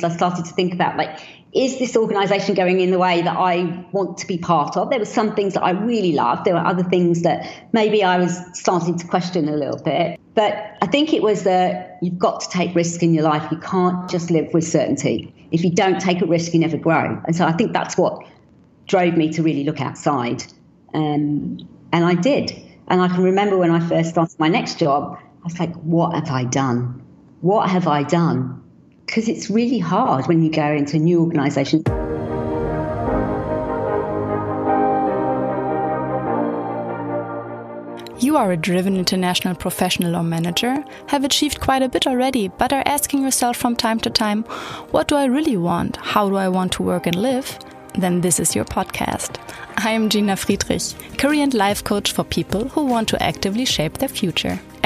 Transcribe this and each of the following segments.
I started to think about like, is this organization going in the way that I want to be part of? There were some things that I really loved. There were other things that maybe I was starting to question a little bit. But I think it was that you've got to take risks in your life. You can't just live with certainty. If you don't take a risk, you never grow. And so I think that's what drove me to really look outside. Um, and I did. And I can remember when I first started my next job, I was like, what have I done? What have I done? Because it's really hard when you go into a new organization. You are a driven international professional or manager, have achieved quite a bit already, but are asking yourself from time to time, what do I really want? How do I want to work and live? Then this is your podcast. I am Gina Friedrich, career and life coach for people who want to actively shape their future.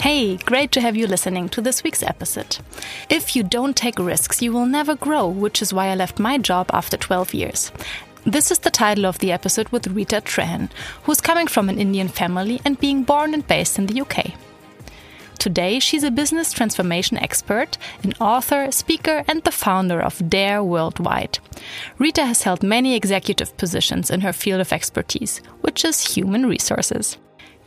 Hey, great to have you listening to this week's episode. If you don't take risks, you will never grow, which is why I left my job after 12 years. This is the title of the episode with Rita Trehan, who's coming from an Indian family and being born and based in the UK. Today, she's a business transformation expert, an author, speaker, and the founder of Dare Worldwide. Rita has held many executive positions in her field of expertise, which is human resources.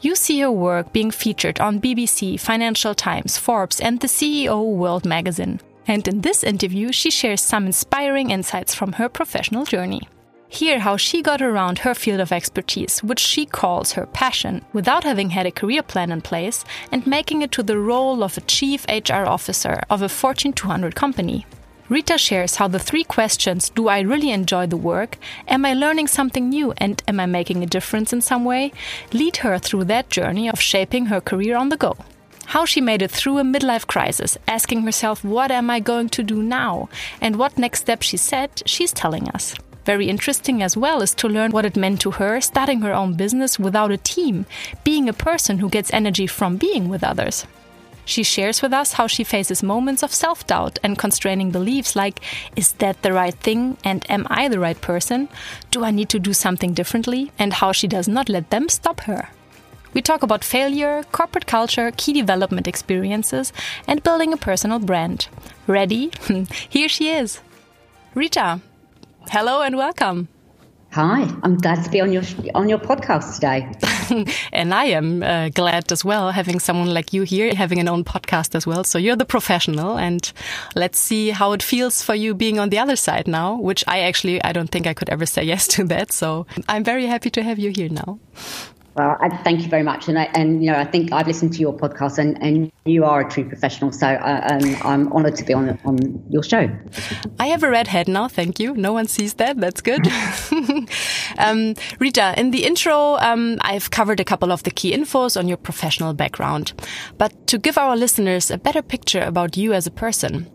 You see her work being featured on BBC, Financial Times, Forbes, and the CEO World magazine. And in this interview, she shares some inspiring insights from her professional journey. Hear how she got around her field of expertise, which she calls her passion, without having had a career plan in place, and making it to the role of a chief HR officer of a Fortune 200 company. Rita shares how the three questions do I really enjoy the work, am I learning something new, and am I making a difference in some way lead her through that journey of shaping her career on the go. How she made it through a midlife crisis, asking herself, What am I going to do now? and what next step she said, she's telling us. Very interesting as well is to learn what it meant to her starting her own business without a team, being a person who gets energy from being with others. She shares with us how she faces moments of self doubt and constraining beliefs like, is that the right thing? And am I the right person? Do I need to do something differently? And how she does not let them stop her. We talk about failure, corporate culture, key development experiences, and building a personal brand. Ready? Here she is. Rita, hello and welcome. Hi, I'm glad to be on your on your podcast today. and I am uh, glad as well having someone like you here, having an own podcast as well. So you're the professional, and let's see how it feels for you being on the other side now. Which I actually I don't think I could ever say yes to that. So I'm very happy to have you here now. Well, I, thank you very much, and I, and you know I think I've listened to your podcast, and, and you are a true professional. So uh, um, I'm honoured to be on on your show. I have a red head now. Thank you. No one sees that. That's good. um, Rita, in the intro, um, I've covered a couple of the key infos on your professional background, but to give our listeners a better picture about you as a person,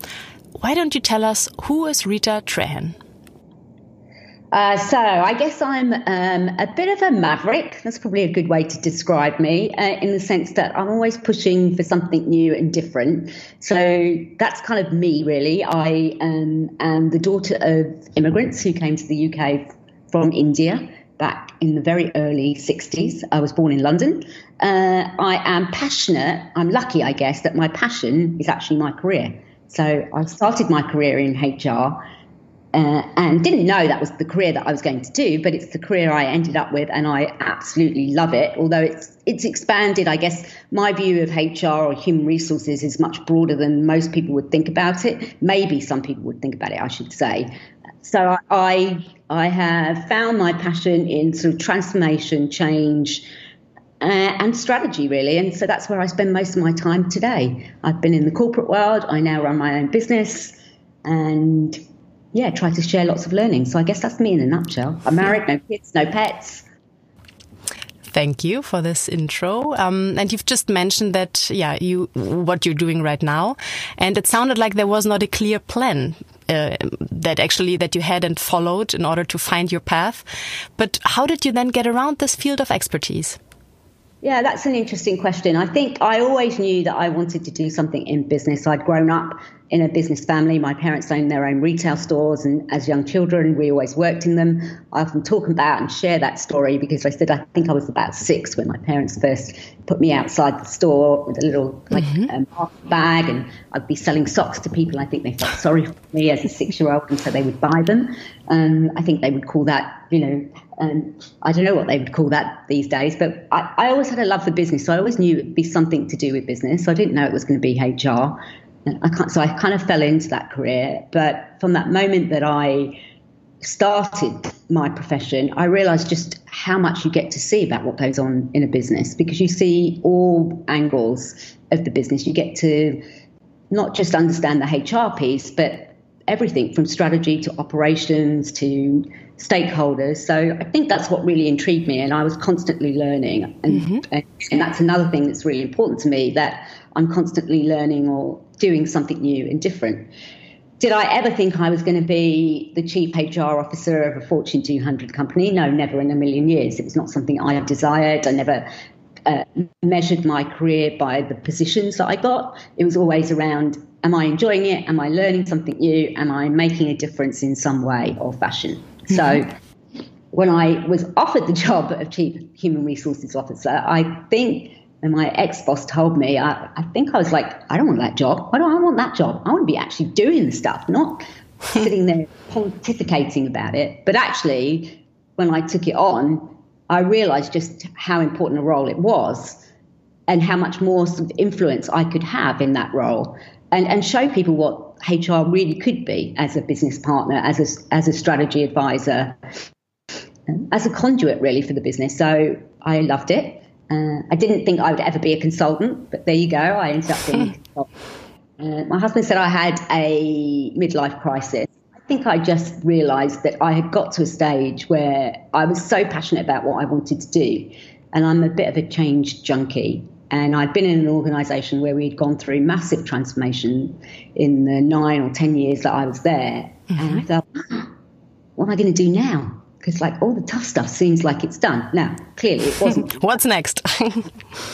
why don't you tell us who is Rita Trehan? Uh, so I guess I'm um, a bit of a maverick. That's probably a good way to describe me, uh, in the sense that I'm always pushing for something new and different. So that's kind of me, really. I um, am the daughter of immigrants who came to the UK from India back in the very early 60s. I was born in London. Uh, I am passionate. I'm lucky, I guess, that my passion is actually my career. So I started my career in HR uh, and didn't know that was the career that I was going to do, but it's the career I ended up with, and I absolutely love it. Although it's it's expanded, I guess my view of HR or human resources is much broader than most people would think about it. Maybe some people would think about it, I should say. So I I have found my passion in sort of transformation, change. Uh, and strategy, really. And so that's where I spend most of my time today. I've been in the corporate world. I now run my own business. And yeah, try to share lots of learning. So I guess that's me in a nutshell. I'm married, no kids, no pets. Thank you for this intro. Um, and you've just mentioned that, yeah, you what you're doing right now, and it sounded like there was not a clear plan. uh, that actually that you had and followed in order to find your path. But how did you then get around this field of expertise? Yeah, that's an interesting question. I think I always knew that I wanted to do something in business. I'd grown up in a business family. My parents owned their own retail stores, and as young children, we always worked in them. I often talk about and share that story because I said I think I was about six when my parents first put me outside the store with a little like mm-hmm. um, bag, and I'd be selling socks to people. I think they felt sorry for me as a six-year-old, and so they would buy them. Um, I think they would call that, you know, um, I don't know what they would call that these days, but I, I always had a love for business, so I always knew it'd be something to do with business. I didn't know it was going to be HR. I can't, so I kind of fell into that career. But from that moment that I started my profession, I realized just how much you get to see about what goes on in a business because you see all angles of the business. You get to not just understand the HR piece, but everything from strategy to operations to stakeholders. So I think that's what really intrigued me, and I was constantly learning. And, mm-hmm. and, and that's another thing that's really important to me that I'm constantly learning or doing something new and different. Did I ever think I was going to be the chief HR officer of a Fortune 200 company? No, never in a million years. It was not something I desired. I never uh, measured my career by the positions that I got. It was always around am I enjoying it? Am I learning something new? Am I making a difference in some way or fashion? Mm-hmm. So when I was offered the job of chief human resources officer, I think and my ex boss told me, I, I think I was like, I don't want that job. Why do I want that job? I want to be actually doing the stuff, not sitting there pontificating about it. But actually, when I took it on, I realized just how important a role it was and how much more sort of influence I could have in that role and, and show people what HR really could be as a business partner, as a, as a strategy advisor, as a conduit really for the business. So I loved it. Uh, I didn't think I would ever be a consultant, but there you go. I ended up being. uh, my husband said I had a midlife crisis. I think I just realised that I had got to a stage where I was so passionate about what I wanted to do, and I'm a bit of a change junkie. And I'd been in an organisation where we'd gone through massive transformation in the nine or ten years that I was there, mm-hmm. and I thought, what am I going to do now? because like all the tough stuff seems like it's done. Now, clearly it wasn't. What's next?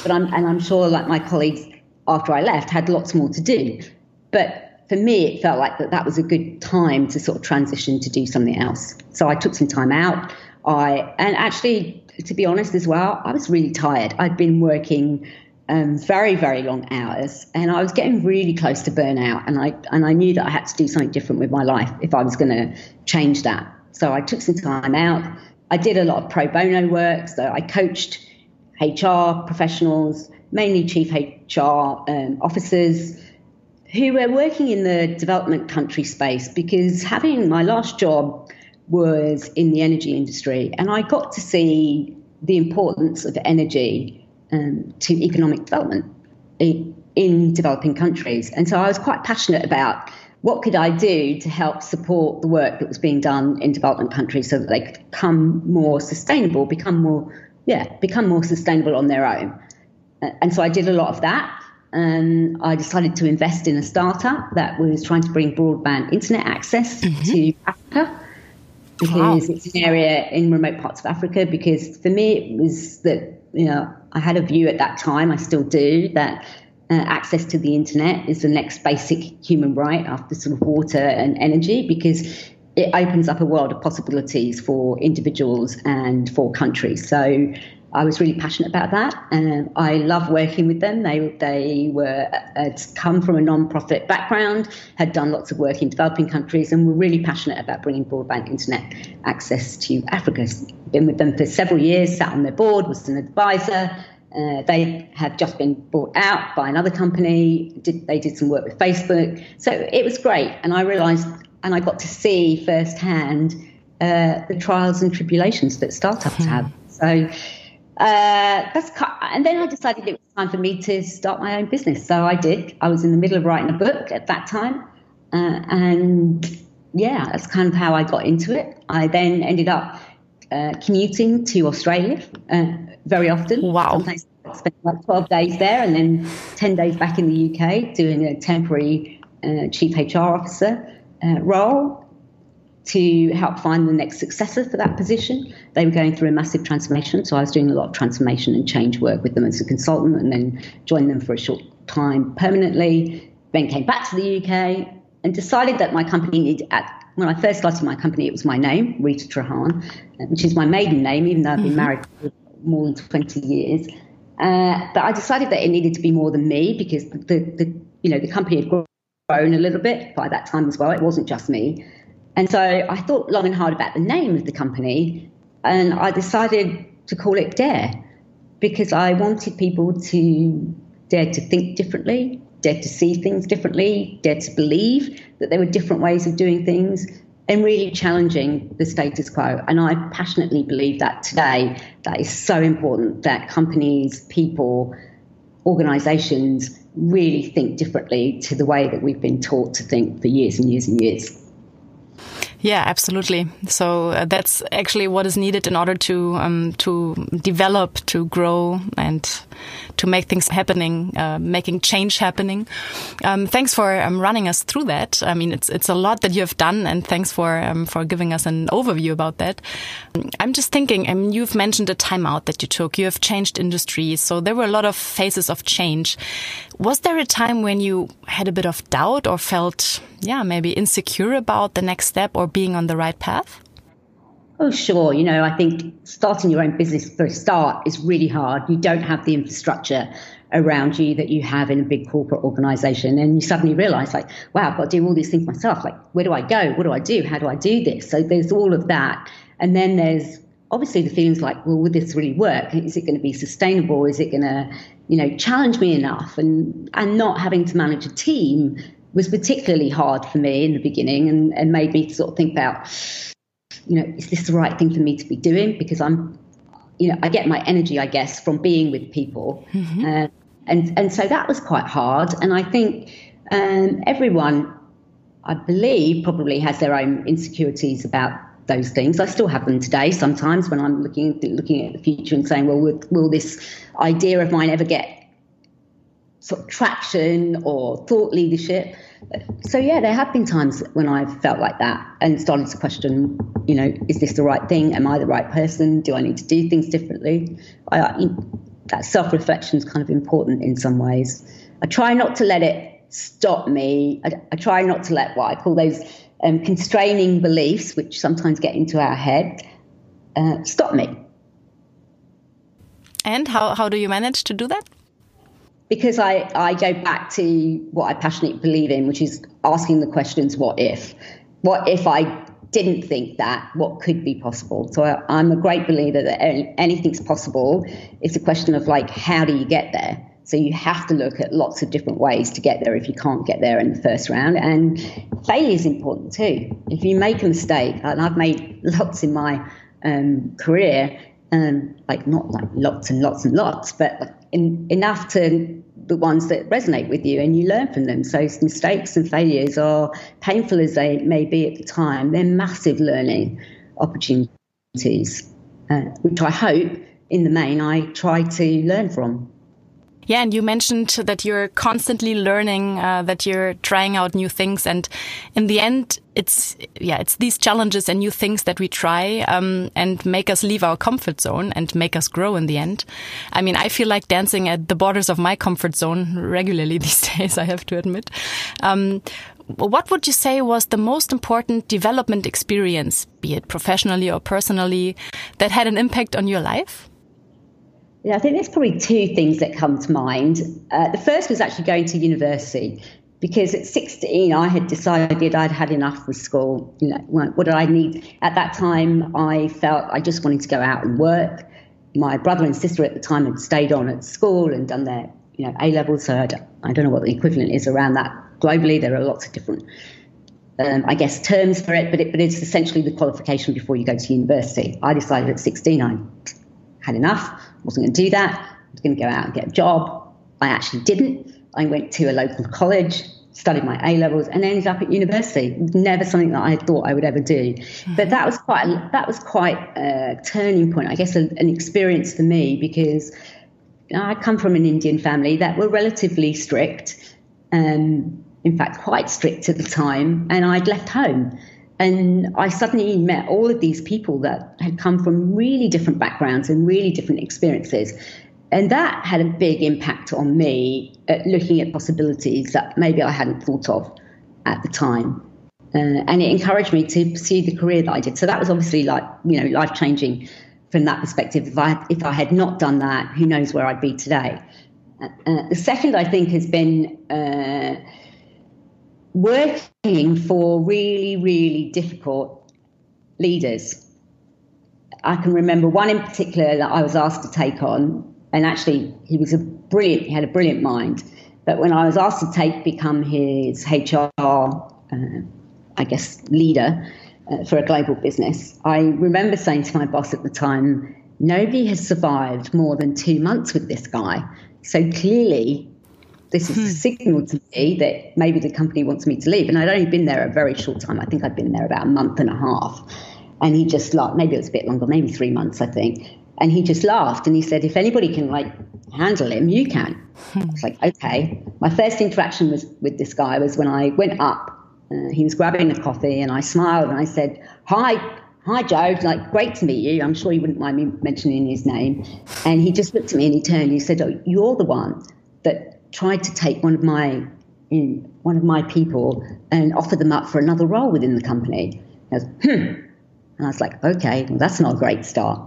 but I'm and I'm sure like my colleagues after I left had lots more to do. But for me, it felt like that that was a good time to sort of transition to do something else. So I took some time out. I and actually, to be honest as well, I was really tired. I'd been working um, very very long hours, and I was getting really close to burnout. And I and I knew that I had to do something different with my life if I was going to change that. So I took some time out. I did a lot of pro bono work. So I coached HR professionals, mainly chief HR um, officers who were working in the development country space because having my last job was in the energy industry and I got to see the importance of energy um, to economic development in, in developing countries. And so I was quite passionate about what could I do to help support the work that was being done in development countries so that they could become more sustainable, become more, yeah, become more sustainable on their own. And so I did a lot of that. And I decided to invest in a startup that was trying to bring broadband internet access mm-hmm. to Africa because wow. it's an area in remote parts of Africa. Because for me, it was that, you know, I had a view at that time, I still do, that uh, access to the internet is the next basic human right after sort of water and energy because it opens up a world of possibilities for individuals and for countries. So I was really passionate about that, and I love working with them. They they were had come from a non-profit background, had done lots of work in developing countries, and were really passionate about bringing broadband internet access to Africa. Been with them for several years, sat on their board, was an advisor, uh, they had just been bought out by another company. Did, they did some work with Facebook. So it was great. And I realized, and I got to see firsthand uh, the trials and tribulations that startups hmm. have. So uh, that's, and then I decided it was time for me to start my own business. So I did. I was in the middle of writing a book at that time. Uh, and yeah, that's kind of how I got into it. I then ended up uh, commuting to Australia uh, very often. Wow. Sometimes I spent like 12 days there and then 10 days back in the UK doing a temporary uh, chief HR officer. uh, role to help find the next successor for that position. They were going through a massive transformation, so I was doing a lot of transformation and change work with them as a consultant, and then joined them for a short time permanently. Then came back to the UK and decided that my company needed. At, when I first started my company, it was my name, Rita Trehan, which is my maiden name, even though I've been mm-hmm. married for more than 20 years. Uh, but I decided that it needed to be more than me because the, the, the you know the company had grown a little bit by that time as well. It wasn't just me. And so I thought long and hard about the name of the company, and I decided to call it Dare because I wanted people to dare to think differently, dare to see things differently, dare to believe that there were different ways of doing things, and really challenging the status quo. And I passionately believe that today that is so important that companies, people, organizations really think differently to the way that we've been taught to think for years and years and years. Yeah, absolutely. So uh, that's actually what is needed in order to um, to develop, to grow, and to make things happening, uh, making change happening. Um, thanks for um, running us through that. I mean, it's it's a lot that you have done, and thanks for um, for giving us an overview about that. I'm just thinking. I mean, you've mentioned a timeout that you took. You have changed industries, so there were a lot of phases of change. Was there a time when you had a bit of doubt or felt, yeah, maybe insecure about the next step or being on the right path? Oh, sure. You know, I think starting your own business for a start is really hard. You don't have the infrastructure around you that you have in a big corporate organization. And you suddenly realize, like, wow, I've got to do all these things myself. Like, where do I go? What do I do? How do I do this? So there's all of that. And then there's obviously the feelings like, well, would this really work? Is it going to be sustainable? Is it going to, you know, challenge me enough? And and not having to manage a team was particularly hard for me in the beginning and, and made me sort of think about, you know, is this the right thing for me to be doing? Because I'm, you know, I get my energy, I guess, from being with people. Mm-hmm. Uh, and, and so that was quite hard. And I think um, everyone, I believe, probably has their own insecurities about those things. I still have them today sometimes when I'm looking looking at the future and saying, well, will, will this idea of mine ever get sort of traction or thought leadership. So yeah, there have been times when I've felt like that and started to question, you know, is this the right thing? Am I the right person? Do I need to do things differently? I, that self-reflection is kind of important in some ways. I try not to let it stop me. I, I try not to let what I call those um, constraining beliefs, which sometimes get into our head, uh, stop me. And how, how do you manage to do that? Because I, I go back to what I passionately believe in, which is asking the questions, what if? What if I didn't think that? What could be possible? So I, I'm a great believer that anything's possible. It's a question of like, how do you get there? So you have to look at lots of different ways to get there if you can't get there in the first round. And failure is important too. If you make a mistake, and I've made lots in my um, career, like not like lots and lots and lots, but in, enough to the ones that resonate with you and you learn from them. So mistakes and failures are painful as they may be at the time, they're massive learning opportunities, uh, which I hope in the main I try to learn from. Yeah, and you mentioned that you're constantly learning, uh, that you're trying out new things, and in the end, it's yeah, it's these challenges and new things that we try um, and make us leave our comfort zone and make us grow in the end. I mean, I feel like dancing at the borders of my comfort zone regularly these days. I have to admit. Um, what would you say was the most important development experience, be it professionally or personally, that had an impact on your life? Yeah, I think there's probably two things that come to mind. Uh, the first was actually going to university because at 16 I had decided I'd had enough with school. You know, what did I need at that time? I felt I just wanted to go out and work. My brother and sister at the time had stayed on at school and done their you know A levels, so I don't, I don't know what the equivalent is around that globally. There are lots of different. Um, I guess terms for it but, it, but it's essentially the qualification before you go to university. I decided at 16 I had enough wasn't going to do that. I was going to go out and get a job. I actually didn't. I went to a local college, studied my A levels, and ended up at university. Never something that I thought I would ever do. Mm-hmm. But that was quite a, that was quite a turning point, I guess, a, an experience for me because you know, I come from an Indian family that were relatively strict. Um, in fact, quite strict at the time, and I'd left home. And I suddenly met all of these people that had come from really different backgrounds and really different experiences. And that had a big impact on me at looking at possibilities that maybe I hadn't thought of at the time. Uh, and it encouraged me to pursue the career that I did. So that was obviously like, you know, life changing from that perspective. If I, if I had not done that, who knows where I'd be today. Uh, uh the second, I think, has been uh, working for really, really difficult leaders. I can remember one in particular that I was asked to take on, and actually he was a brilliant, he had a brilliant mind. But when I was asked to take become his HR, uh, I guess, leader uh, for a global business, I remember saying to my boss at the time, nobody has survived more than two months with this guy. So clearly, this is a hmm. signal to me that maybe the company wants me to leave. And I'd only been there a very short time. I think I'd been there about a month and a half. And he just laughed. Maybe it was a bit longer, maybe three months, I think. And he just laughed and he said, if anybody can like handle him, you can. Hmm. I was like, okay. My first interaction was with this guy was when I went up. Uh, he was grabbing a coffee and I smiled and I said, hi, hi Joe, like great to meet you. I'm sure you wouldn't mind me mentioning his name. And he just looked at me and he turned and he said, oh, you're the one that tried to take one of my in, one of my people and offer them up for another role within the company. I was, hmm. And I was like, okay, well, that's not a great start.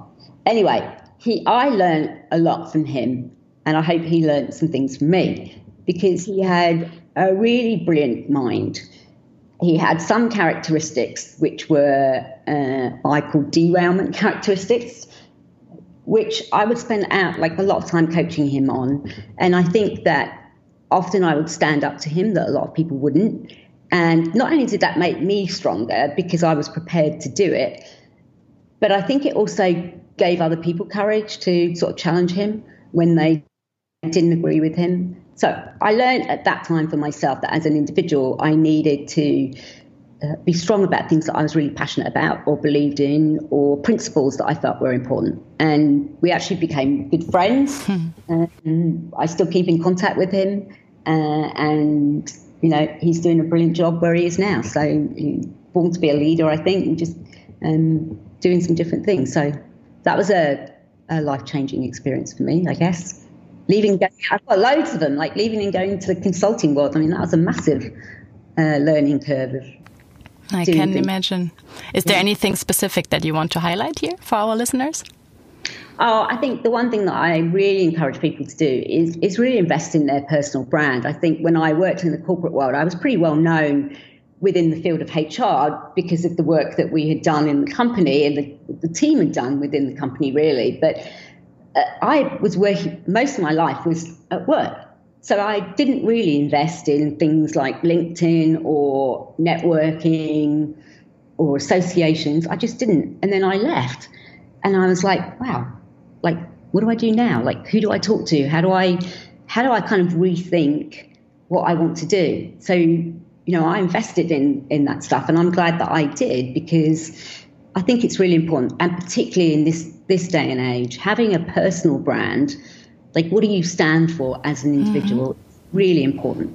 Anyway, he, I learned a lot from him, and I hope he learned some things from me because he had a really brilliant mind. He had some characteristics which were uh, I call derailment characteristics, which I would spend out like a lot of time coaching him on. And I think that often I would stand up to him that a lot of people wouldn't. And not only did that make me stronger because I was prepared to do it, but I think it also gave other people courage to sort of challenge him when they didn't agree with him. So I learned at that time for myself that as an individual, I needed to uh, be strong about things that I was really passionate about or believed in or principles that I felt were important. And we actually became good friends. Hmm. Um, I still keep in contact with him. Uh, and, you know, he's doing a brilliant job where he is now. So, born to be a leader, I think, and just um, doing some different things. So, that was a, a life changing experience for me, I guess. Leaving, I've got loads of them, like leaving and going to the consulting world. I mean, that was a massive uh, learning curve of I can things. imagine. Is there anything specific that you want to highlight here for our listeners? Oh, I think the one thing that I really encourage people to do is is really invest in their personal brand. I think when I worked in the corporate world, I was pretty well known within the field of HR because of the work that we had done in the company and the, the team had done within the company, really. But uh, I was working most of my life was at work. So I didn't really invest in things like LinkedIn or networking or associations. I just didn't. And then I left. And I was like, wow, like what do I do now? Like who do I talk to? How do I how do I kind of rethink what I want to do? So, you know, I invested in in that stuff and I'm glad that I did because I think it's really important and particularly in this this day and age, having a personal brand like, what do you stand for as an individual? Mm -hmm. Really important.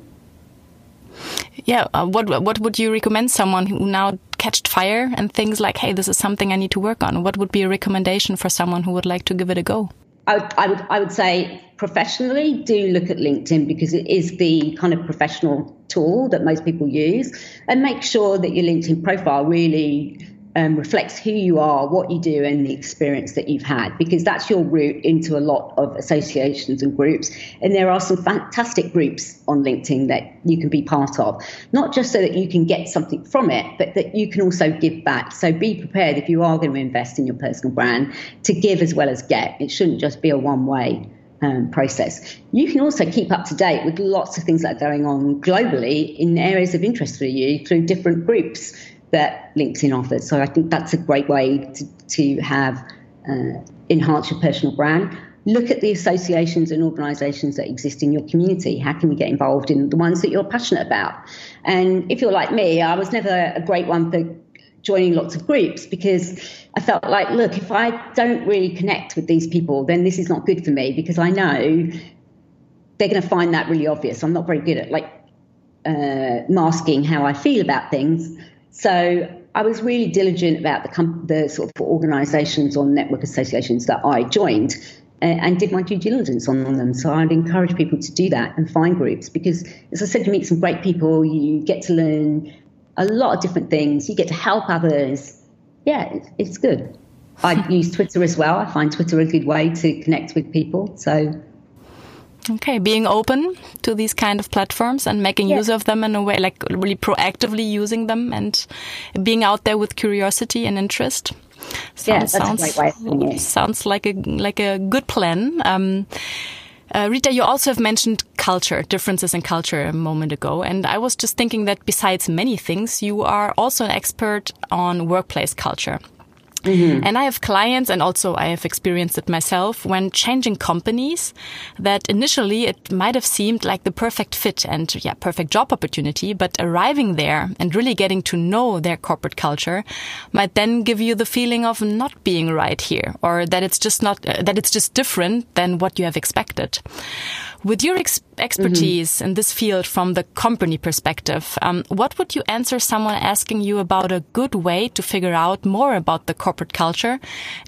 Yeah. Uh, what What would you recommend someone who now catched fire and thinks like, "Hey, this is something I need to work on"? What would be a recommendation for someone who would like to give it a go? I would, I would, I would say professionally, do look at LinkedIn because it is the kind of professional tool that most people use, and make sure that your LinkedIn profile really um, reflects who you are, what you do, and the experience that you've had, because that's your route into a lot of associations and groups. And there are some fantastic groups on LinkedIn that you can be part of, not just so that you can get something from it, but that you can also give back. So be prepared if you are going to invest in your personal brand to give as well as get. It shouldn't just be a one way. Um, process. You can also keep up to date with lots of things that are going on globally in areas of interest for you through different groups that LinkedIn offers. So I think that's a great way to, to have uh, enhance your personal brand. Look at the associations and organisations that exist in your community. How can you get involved in the ones that you're passionate about? And if you're like me, I was never a great one for joining lots of groups because I felt like, look, if I don't really connect with these people, then this is not good for me because I know they're going to find that really obvious. I'm not very good at like uh, masking how I feel about things. So I was really diligent about the, the sort of organisations or network associations that I joined and, and did my due diligence on them. So I'd encourage people to do that and find groups because, as I said, you meet some great people, you get to learn a lot of different things, you get to help others. Yeah, it's, it's good. I use Twitter as well. I find Twitter a good way to connect with people. So Okay, being open to these kind of platforms and making yeah. use of them in a way, like really proactively using them and being out there with curiosity and interest. Sounds, yeah, sounds, sounds like a like a good plan. Um, uh, Rita, you also have mentioned culture, differences in culture a moment ago. And I was just thinking that besides many things, you are also an expert on workplace culture. Mm-hmm. And I have clients and also I have experienced it myself when changing companies that initially it might have seemed like the perfect fit and yeah, perfect job opportunity, but arriving there and really getting to know their corporate culture might then give you the feeling of not being right here or that it's just not, uh, that it's just different than what you have expected. With your ex expertise mm -hmm. in this field from the company perspective, um, what would you answer someone asking you about a good way to figure out more about the corporate culture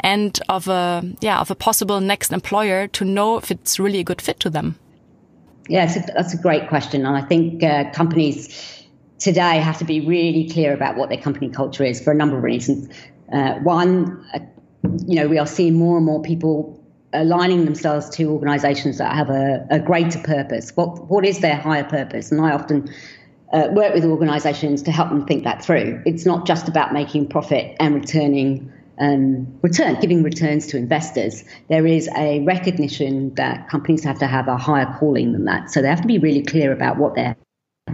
and of a yeah of a possible next employer to know if it's really a good fit to them? Yeah, a, that's a great question, and I think uh, companies today have to be really clear about what their company culture is for a number of reasons. Uh, one, uh, you know, we are seeing more and more people aligning themselves to organisations that have a, a, greater purpose. What what is their higher purpose? And I often uh, work with organisations to help them think that through. It's not just about making profit and returning um, return, giving returns to investors. There is a recognition that companies have to have a higher calling than that. So they have to be really clear about what their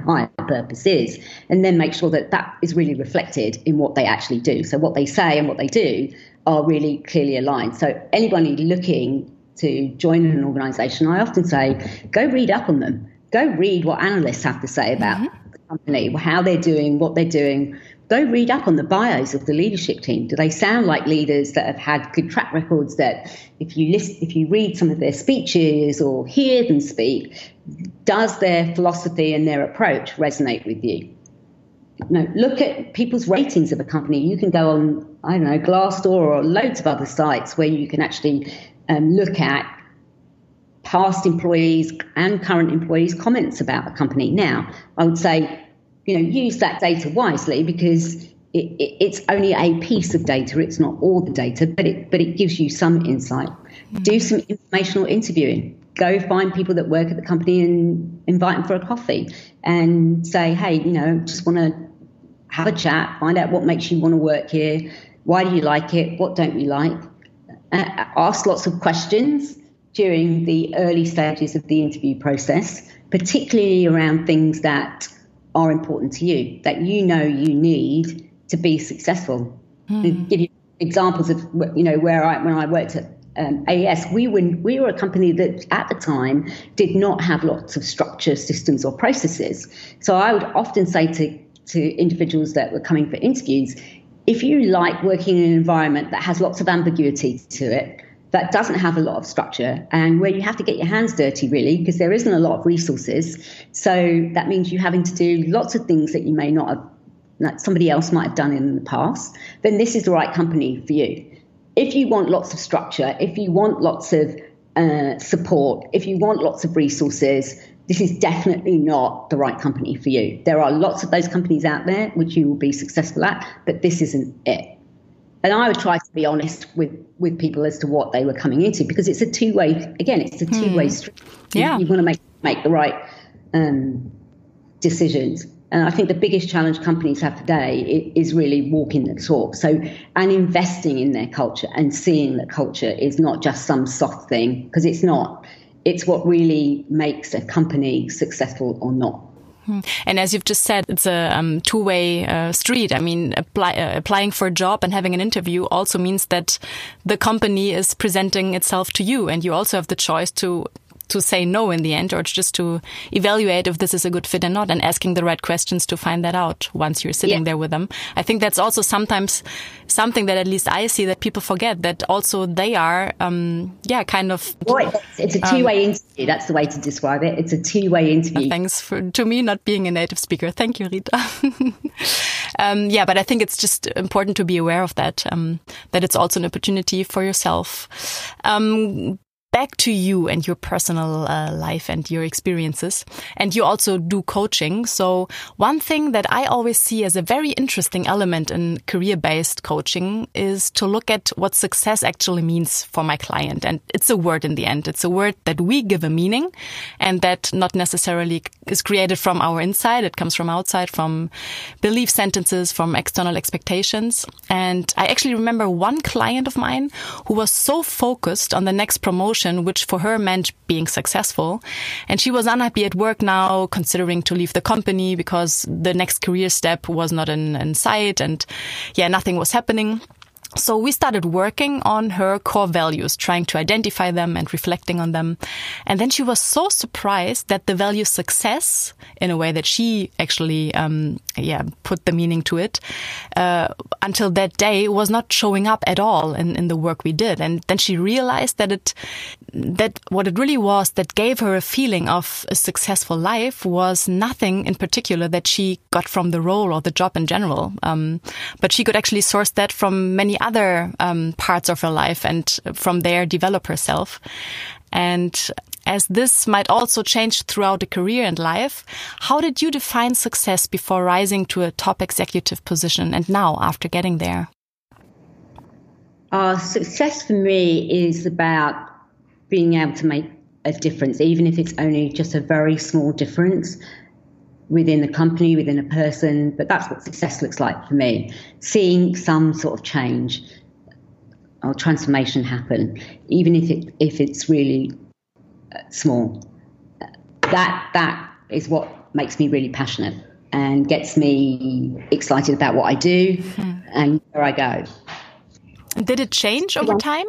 higher purpose is, and then make sure that that is really reflected in what they actually do. So what they say and what they do are really clearly aligned. So anybody looking to join an organisation, I often say, go read up on them. Go read what analysts have to say about mm-hmm. the company, how they're doing, what they're doing. Go read up on the bios of the leadership team. Do they sound like leaders that have had good track records? That if you list, if you read some of their speeches or hear them speak, does their philosophy and their approach resonate with you? you know, look at people's ratings of a company. You can go on, I don't know, Glassdoor or loads of other sites where you can actually um, look at past employees and current employees' comments about a company. Now, I would say, you know, use that data wisely because it, it, it's only a piece of data. It's not all the data, but it but it gives you some insight. Mm-hmm. Do some informational interviewing. Go find people that work at the company and invite them for a coffee and say, hey, you know, just want to have a chat, find out what makes you want to work here, why do you like it, what don't you like, uh, ask lots of questions during the early stages of the interview process, particularly around things that are important to you, that you know you need to be successful. Mm. Give you examples of you know where I when I worked at um, AES, we were we were a company that at the time did not have lots of structure, systems, or processes. So I would often say to to individuals that were coming for interviews, if you like working in an environment that has lots of ambiguity to it, that doesn't have a lot of structure, and where you have to get your hands dirty, really, because there isn't a lot of resources. So that means you having to do lots of things that you may not have, that somebody else might have done in the past, then this is the right company for you. If you want lots of structure, if you want lots of uh, support, if you want lots of resources, this is definitely not the right company for you. There are lots of those companies out there which you will be successful at, but this isn't it. And I would try to be honest with, with people as to what they were coming into because it's a two way, again, it's a two way hmm. street. Yeah. You, you, want to make, make the right um, decisions. And I think the biggest challenge companies have today is really walking the talk. So, and investing in their culture and seeing that culture is not just some soft thing because it's not it's what really makes a company successful or not. Hmm. And as you've just said, it's a um, two-way uh, street. I mean, apply, uh, applying for a job and having an interview also means that the company is presenting itself to you, and you also have the choice to to say no in the end or just to evaluate if this is a good fit or not and asking the right questions to find that out once you're sitting yeah. there with them. I think that's also sometimes something that at least I see that people forget that also they are, um, yeah, kind of. Well, it's, a two way um, interview. That's the way to describe it. It's a two way interview. Thanks for, to me not being a native speaker. Thank you, Rita. um, yeah, but I think it's just important to be aware of that, um, that it's also an opportunity for yourself. Um, back to you and your personal uh, life and your experiences. And you also do coaching. So one thing that I always see as a very interesting element in career based coaching is to look at what success actually means for my client. And it's a word in the end. It's a word that we give a meaning and that not necessarily is created from our inside. It comes from outside, from belief sentences, from external expectations. And I actually remember one client of mine who was so focused on the next promotion which for her meant being successful. And she was unhappy at work now, considering to leave the company because the next career step was not in, in sight and yeah, nothing was happening. So we started working on her core values, trying to identify them and reflecting on them. And then she was so surprised that the value success, in a way that she actually, um, yeah, put the meaning to it, uh, until that day was not showing up at all in, in the work we did. And then she realized that it, that what it really was that gave her a feeling of a successful life was nothing in particular that she got from the role or the job in general. Um, but she could actually source that from many other um, parts of her life and from there develop herself. And as this might also change throughout a career and life, how did you define success before rising to a top executive position and now after getting there? Uh, success for me is about being able to make a difference, even if it's only just a very small difference within the company, within a person, but that's what success looks like for me. Seeing some sort of change or transformation happen, even if it if it's really uh, small. That that is what makes me really passionate and gets me excited about what I do mm. and where I go. Did it change over time?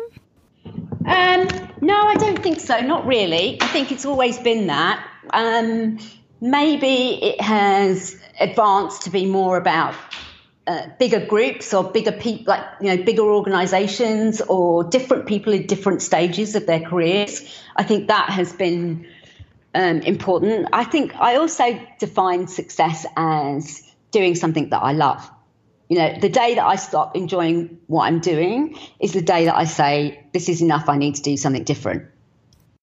Um, no, I don't think so. Not really. I think it's always been that. Um, maybe it has advanced to be more about uh, bigger groups or bigger people, like you know, bigger organisations or different people in different stages of their careers. I think that has been um, important. I think I also define success as doing something that I love. You know, the day that I stop enjoying what I'm doing is the day that I say, "This is enough. I need to do something different."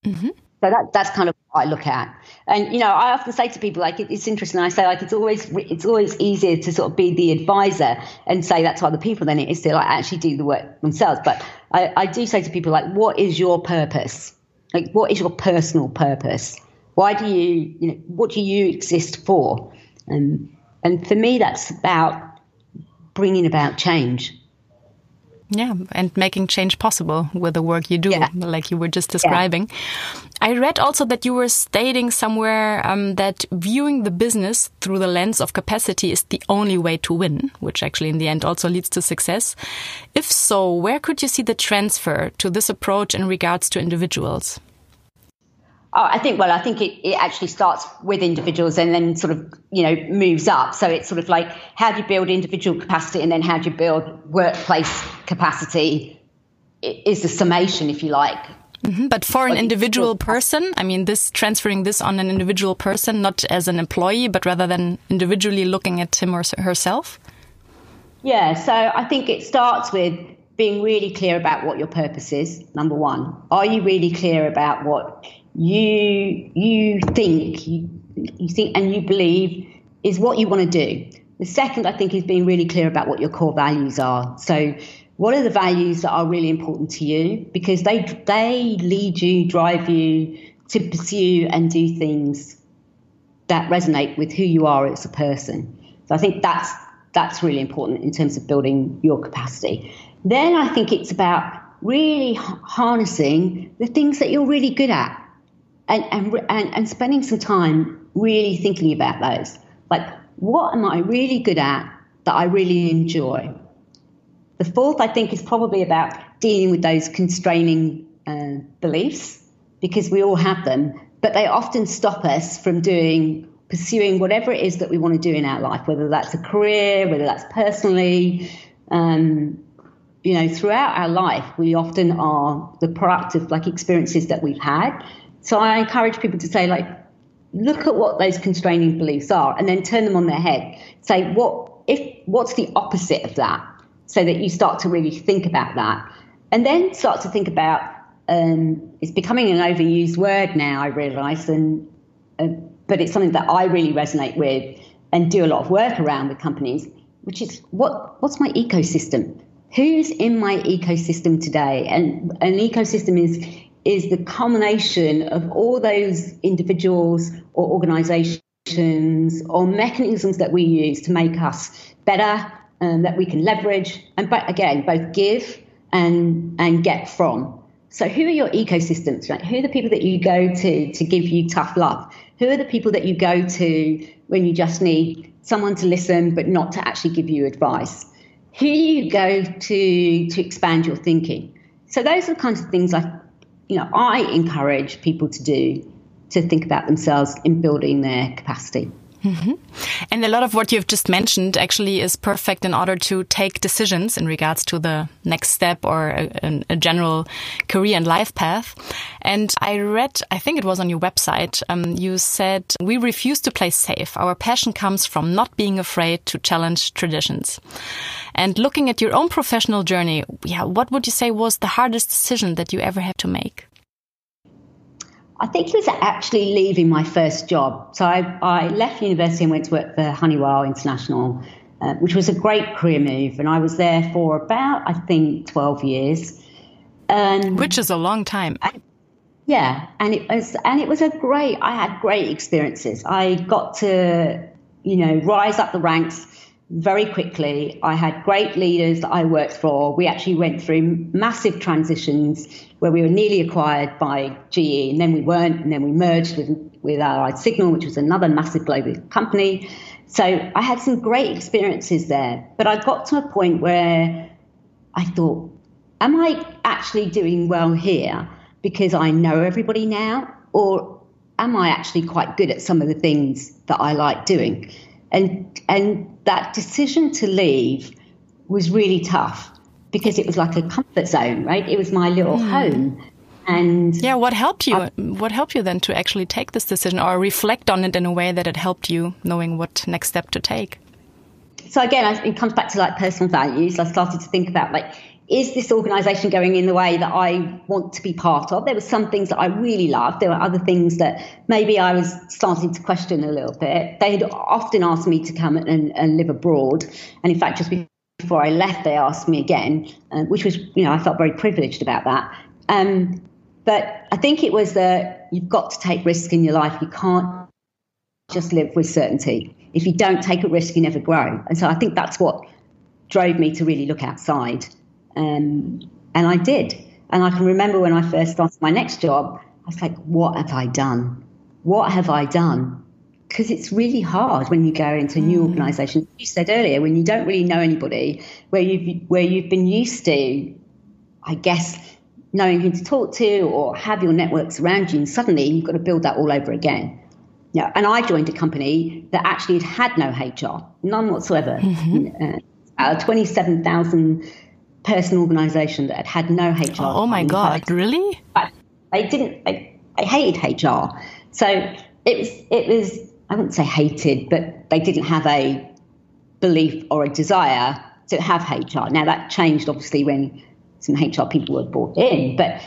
Mm-hmm. So that that's kind of what I look at. And you know, I often say to people like it's interesting. I say like it's always it's always easier to sort of be the advisor and say that to other people than it is to like actually do the work themselves. But I, I do say to people like, what is your purpose? Like, what is your personal purpose? Why do you you know what do you exist for? And and for me, that's about bringing about change. Yeah, and making change possible with the work you do, yeah. like you were just describing. Yeah. I read also that you were stating somewhere um, that viewing the business through the lens of capacity is the only way to win, which actually in the end also leads to success. If so, where could you see the transfer to this approach in regards to individuals? Oh, I think, well, I think it, it actually starts with individuals and then sort of, you know, moves up. So it's sort of like how do you build individual capacity and then how do you build workplace capacity is the summation, if you like. Mm-hmm. But for an individual person, I mean, this transferring this on an individual person, not as an employee, but rather than individually looking at him or herself? Yeah, so I think it starts with being really clear about what your purpose is, number one. Are you really clear about what you you think you, you think and you believe is what you want to do. The second, I think, is being really clear about what your core values are. So, what are the values that are really important to you? Because they they lead you, drive you to pursue and do things that resonate with who you are as a person. So, I think that's that's really important in terms of building your capacity. Then I think it's about really harnessing the things that you're really good at and, and, and, and spending some time really thinking about those. Like, what am I really good at that I really enjoy? The fourth, I think, is probably about dealing with those constraining uh, beliefs because we all have them, but they often stop us from doing pursuing whatever it is that we want to do in our life, whether that's a career, whether that's personally. Um, you know, throughout our life, we often are the product of like experiences that we've had. So I encourage people to say, like, look at what those constraining beliefs are and then turn them on their head. Say, what if what's the opposite of that? So that you start to really think about that. And then start to think about um, it's becoming an overused word now, I realise, and uh, but it's something that I really resonate with and do a lot of work around with companies, which is what what's my ecosystem? Who's in my ecosystem today? And an ecosystem is is the culmination of all those individuals or organizations or mechanisms that we use to make us better and that we can leverage and but again both give and and get from. So who are your ecosystems right? Who are the people that you go to to give you tough love? Who are the people that you go to when you just need someone to listen but not to actually give you advice? Who you go to to expand your thinking? So those are the kinds of things i you know i encourage people to do to think about themselves in building their capacity Mm -hmm. And a lot of what you've just mentioned actually is perfect in order to take decisions in regards to the next step or a, a general career and life path. And I read, I think it was on your website, um, you said, We refuse to play safe. Our passion comes from not being afraid to challenge traditions. And looking at your own professional journey, yeah, what would you say was the hardest decision that you ever had to make? I think it was actually leaving my first job. So I, I left university and went to work for Honeywell International, uh, which was a great career move. And I was there for about, I think, 12 years. Um, which is a long time. And, yeah, and it was and it was a great. I had great experiences. I got to, you know, rise up the ranks very quickly. I had great leaders that I worked for. We actually went through massive transitions where we were nearly acquired by GE, and then we weren't, and then we merged with with Allied Signal, which was another massive global company. So I had some great experiences there, but I got to a point where I thought, am I actually doing well here because I know everybody now, or am I actually quite good at some of the things that I like doing? And and that decision to leave was really tough because it was like a comfort zone, right? It was my little mm. home. And yeah, what helped you? I, what helped you then to actually take this decision or reflect on it in a way that it helped you knowing what next step to take? So again, it comes back to like personal values. I started to think about like, is this organization going in the way that I want to be part of? There were some things that I really loved. There were other things that maybe I was starting to question a little bit. They had often asked me to come and, and live abroad. And in fact, just before I left, they asked me again, uh, which was, you know, I felt very privileged about that. Um, but I think it was that you've got to take risks in your life. You can't just live with certainty. If you don't take a risk, you never grow. And so I think that's what drove me to really look outside. Um, and I did. And I can remember when I first started my next job, I was like, what have I done? What have I done? because it's really hard when you go into a new mm. organisation. You said earlier when you don't really know anybody, where you've where you've been used to, I guess, knowing who to talk to or have your networks around you, and suddenly you've got to build that all over again. Yeah, and I joined a company that actually had had no HR, none whatsoever. Mm-hmm. Uh, twenty-seven thousand person organisation that had had no HR. Oh my god, really? But they didn't. I, they hated HR, so it was it was I wouldn't say hated, but they didn't have a belief or a desire to have HR. Now that changed obviously when some HR people were brought in, but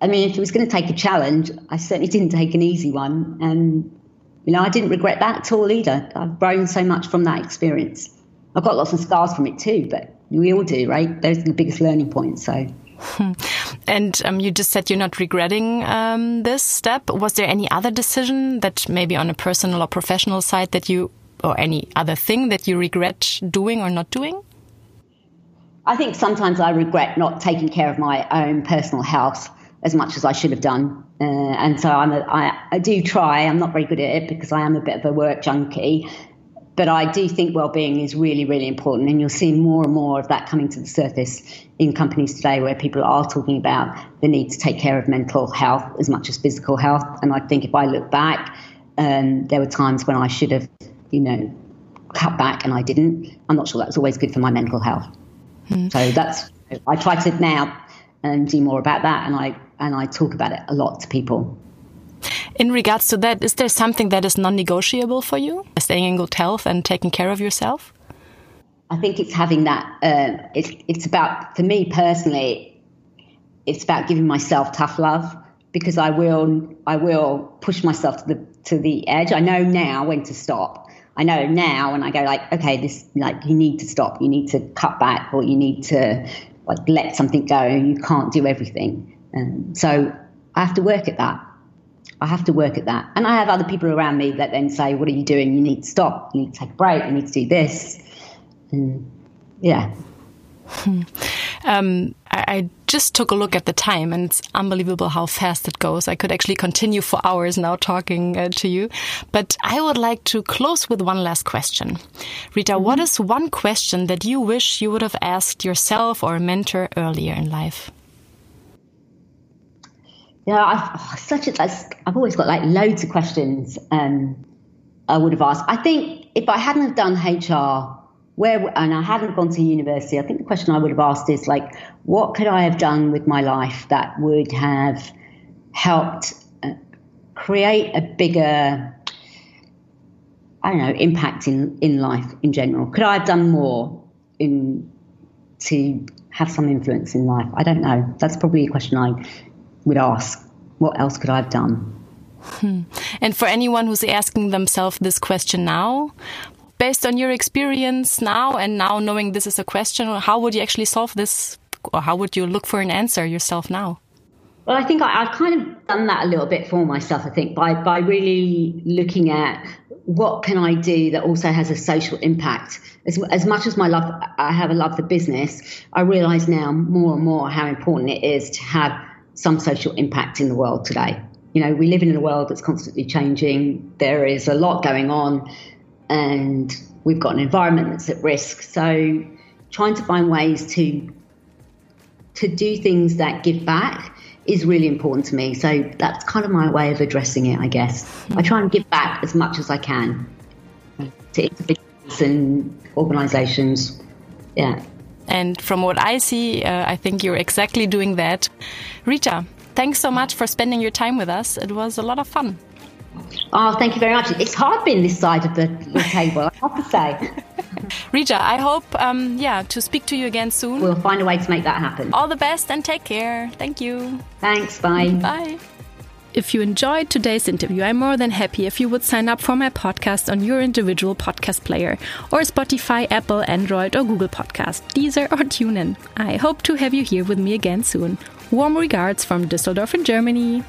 I mean, if it was going to take a challenge, I certainly didn't take an easy one, and you know, I didn't regret that at all either. I've grown so much from that experience. I've got lots of scars from it too, but we all do, right? Those are the biggest learning points. So. And um, you just said you're not regretting um, this step. Was there any other decision that maybe on a personal or professional side that you, or any other thing that you regret doing or not doing? I think sometimes I regret not taking care of my own personal health as much as I should have done. Uh, and so I'm a, I, I do try. I'm not very good at it because I am a bit of a work junkie. But I do think well-being is really, really important, and you'll see more and more of that coming to the surface in companies today, where people are talking about the need to take care of mental health as much as physical health. And I think if I look back, um, there were times when I should have, you know, cut back, and I didn't. I'm not sure that's always good for my mental health. Hmm. So that's I try to now and do more about that, and I and I talk about it a lot to people. In regards to that, is there something that is non-negotiable for you? Staying in good health and taking care of yourself. I think it's having that. Uh, it's it's about for me personally. It's about giving myself tough love because I will I will push myself to the to the edge. I know now when to stop. I know now when I go like, okay, this like you need to stop. You need to cut back, or you need to like let something go. You can't do everything. Um, so I have to work at that. I have to work at that. And I have other people around me that then say, What are you doing? You need to stop. You need to take a break. You need to do this. And yeah. Um, I, I, just took a look at the time, and it's unbelievable how fast it goes. I could actually continue for hours now talking uh, to you. But I would like to close with one last question. Rita, mm -hmm. what is one question that you wish you would have asked yourself or a mentor earlier in life? Yeah, I've oh, such a, I've always got like loads of questions. Um, I would have asked. I think if I hadn't have done HR where and I hadn't gone to university, I think the question I would have asked is like, what could I have done with my life that would have helped uh, create a bigger, I don't know, impact in in life in general? Could I have done more in to have some influence in life? I don't know. That's probably a question I would ask. What else could I have done? Hmm. And for anyone who's asking themselves this question now, based on your experience now and now knowing this is a question, how would you actually solve this? Or how would you look for an answer yourself now? Well, I think I, have kind of done that a little bit for myself, I think, by, by really looking at what can I do that also has a social impact. As, as much as my love, I have a love for business, I realize now more and more how important it is to have some social impact in the world today. You know, we live in a world that's constantly changing. There is a lot going on and we've got an environment that's at risk. So trying to find ways to to do things that give back is really important to me. So that's kind of my way of addressing it, I guess. I try and give back as much as I can to individuals and organisations. Yeah. And from what I see, uh, I think you're exactly doing that. Rita, thanks so much for spending your time with us. It was a lot of fun. Oh, thank you very much. It's hard being this side of the, table, I have to say. Rita, I hope, um, yeah, to speak to you again soon. We'll find a way to make that happen. All the best and take care. Thank you. Thanks. Bye. Bye. If you enjoyed today's interview, I'm more than happy if you would sign up for my podcast on your individual podcast player or Spotify, Apple, Android, or Google Podcast, Deezer, or TuneIn. I hope to have you here with me again soon. Warm regards from Düsseldorf in Germany.